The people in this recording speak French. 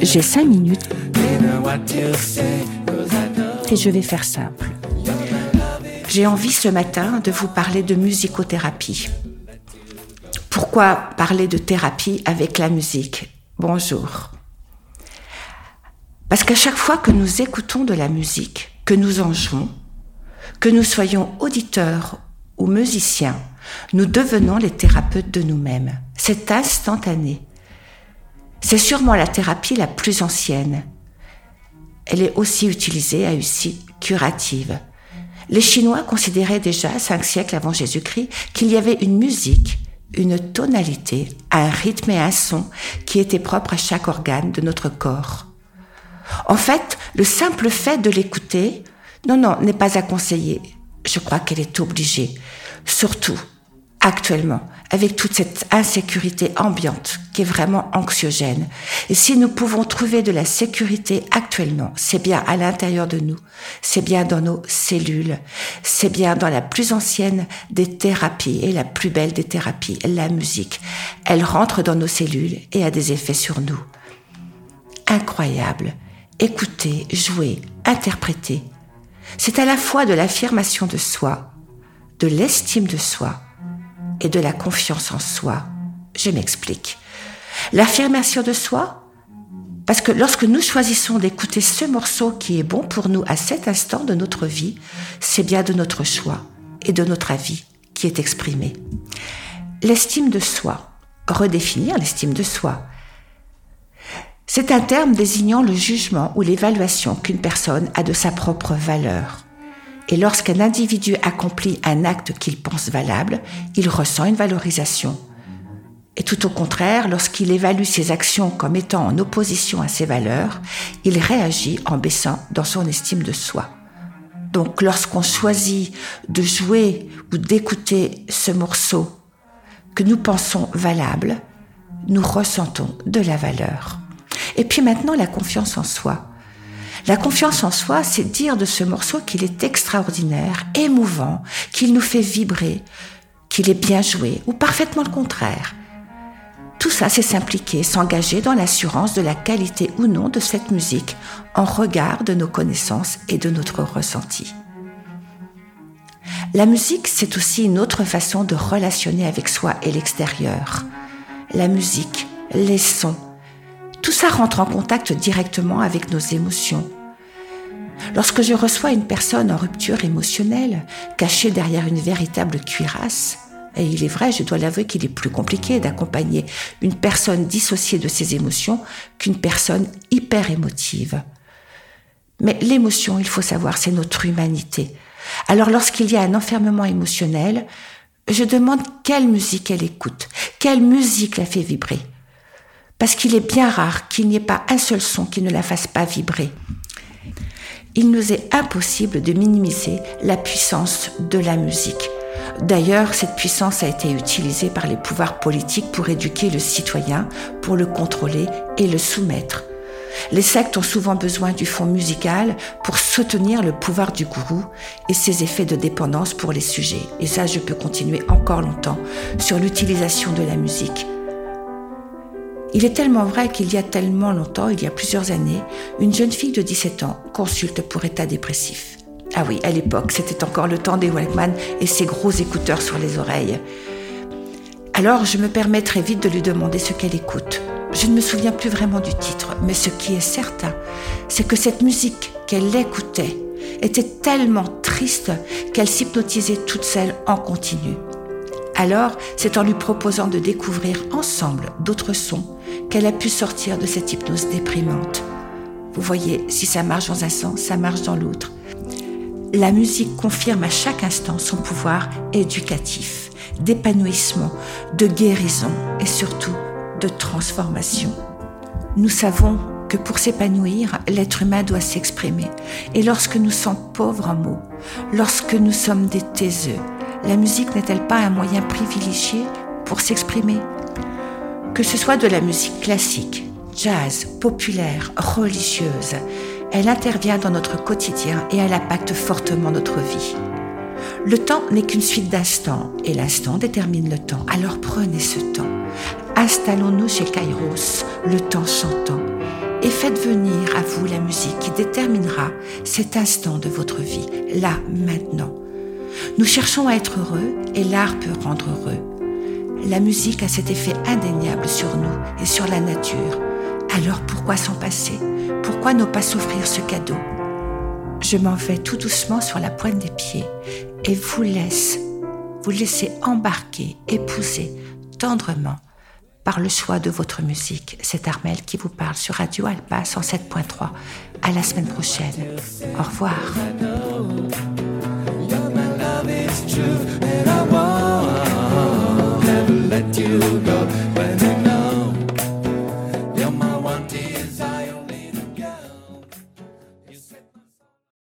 J'ai cinq minutes et je vais faire simple. J'ai envie ce matin de vous parler de musicothérapie. Pourquoi parler de thérapie avec la musique? Bonjour. Parce qu'à chaque fois que nous écoutons de la musique, que nous en jouons, que nous soyons auditeurs ou musiciens, nous devenons les thérapeutes de nous-mêmes. C'est instantané. C'est sûrement la thérapie la plus ancienne. Elle est aussi utilisée à usine curative. Les Chinois considéraient déjà, cinq siècles avant Jésus-Christ, qu'il y avait une musique, une tonalité, un rythme et un son qui étaient propres à chaque organe de notre corps. En fait, le simple fait de l'écouter, non, non, n'est pas à conseiller. Je crois qu'elle est obligée. Surtout, actuellement, avec toute cette insécurité ambiante qui est vraiment anxiogène. Et si nous pouvons trouver de la sécurité actuellement, c'est bien à l'intérieur de nous, c'est bien dans nos cellules, c'est bien dans la plus ancienne des thérapies et la plus belle des thérapies, la musique. Elle rentre dans nos cellules et a des effets sur nous. Incroyable écouter, jouer, interpréter. C'est à la fois de l'affirmation de soi, de l'estime de soi et de la confiance en soi. Je m'explique. L'affirmation de soi, parce que lorsque nous choisissons d'écouter ce morceau qui est bon pour nous à cet instant de notre vie, c'est bien de notre choix et de notre avis qui est exprimé. L'estime de soi, redéfinir l'estime de soi, c'est un terme désignant le jugement ou l'évaluation qu'une personne a de sa propre valeur. Et lorsqu'un individu accomplit un acte qu'il pense valable, il ressent une valorisation. Et tout au contraire, lorsqu'il évalue ses actions comme étant en opposition à ses valeurs, il réagit en baissant dans son estime de soi. Donc lorsqu'on choisit de jouer ou d'écouter ce morceau que nous pensons valable, nous ressentons de la valeur. Et puis maintenant, la confiance en soi. La confiance en soi, c'est dire de ce morceau qu'il est extraordinaire, émouvant, qu'il nous fait vibrer, qu'il est bien joué, ou parfaitement le contraire. Tout ça, c'est s'impliquer, s'engager dans l'assurance de la qualité ou non de cette musique en regard de nos connaissances et de notre ressenti. La musique, c'est aussi une autre façon de relationner avec soi et l'extérieur. La musique, les sons, tout ça rentre en contact directement avec nos émotions. Lorsque je reçois une personne en rupture émotionnelle, cachée derrière une véritable cuirasse, et il est vrai, je dois l'avouer qu'il est plus compliqué d'accompagner une personne dissociée de ses émotions qu'une personne hyper émotive. Mais l'émotion, il faut savoir, c'est notre humanité. Alors lorsqu'il y a un enfermement émotionnel, je demande quelle musique elle écoute, quelle musique la fait vibrer parce qu'il est bien rare qu'il n'y ait pas un seul son qui ne la fasse pas vibrer. Il nous est impossible de minimiser la puissance de la musique. D'ailleurs, cette puissance a été utilisée par les pouvoirs politiques pour éduquer le citoyen, pour le contrôler et le soumettre. Les sectes ont souvent besoin du fond musical pour soutenir le pouvoir du gourou et ses effets de dépendance pour les sujets. Et ça, je peux continuer encore longtemps sur l'utilisation de la musique. Il est tellement vrai qu'il y a tellement longtemps, il y a plusieurs années, une jeune fille de 17 ans consulte pour état dépressif. Ah oui, à l'époque, c'était encore le temps des Walkman et ses gros écouteurs sur les oreilles. Alors, je me permets très vite de lui demander ce qu'elle écoute. Je ne me souviens plus vraiment du titre, mais ce qui est certain, c'est que cette musique qu'elle écoutait était tellement triste qu'elle s'hypnotisait toute seule en continu. Alors, c'est en lui proposant de découvrir ensemble d'autres sons qu'elle a pu sortir de cette hypnose déprimante. Vous voyez, si ça marche dans un sens, ça marche dans l'autre. La musique confirme à chaque instant son pouvoir éducatif, d'épanouissement, de guérison et surtout de transformation. Nous savons que pour s'épanouir, l'être humain doit s'exprimer. Et lorsque nous sommes pauvres en mots, lorsque nous sommes des taiseux, la musique n'est-elle pas un moyen privilégié pour s'exprimer? Que ce soit de la musique classique, jazz, populaire, religieuse, elle intervient dans notre quotidien et elle impacte fortement notre vie. Le temps n'est qu'une suite d'instants et l'instant détermine le temps. Alors prenez ce temps. Installons-nous chez Kairos, le temps s'entend, et faites venir à vous la musique qui déterminera cet instant de votre vie, là, maintenant. Nous cherchons à être heureux et l'art peut rendre heureux. La musique a cet effet indéniable sur nous et sur la nature. Alors pourquoi s'en passer? Pourquoi ne pas souffrir ce cadeau? Je m'en vais tout doucement sur la pointe des pieds et vous laisse, vous laissez embarquer, épouser tendrement par le choix de votre musique. C'est Armel qui vous parle sur Radio Alpa 107.3. À la semaine prochaine. Au revoir.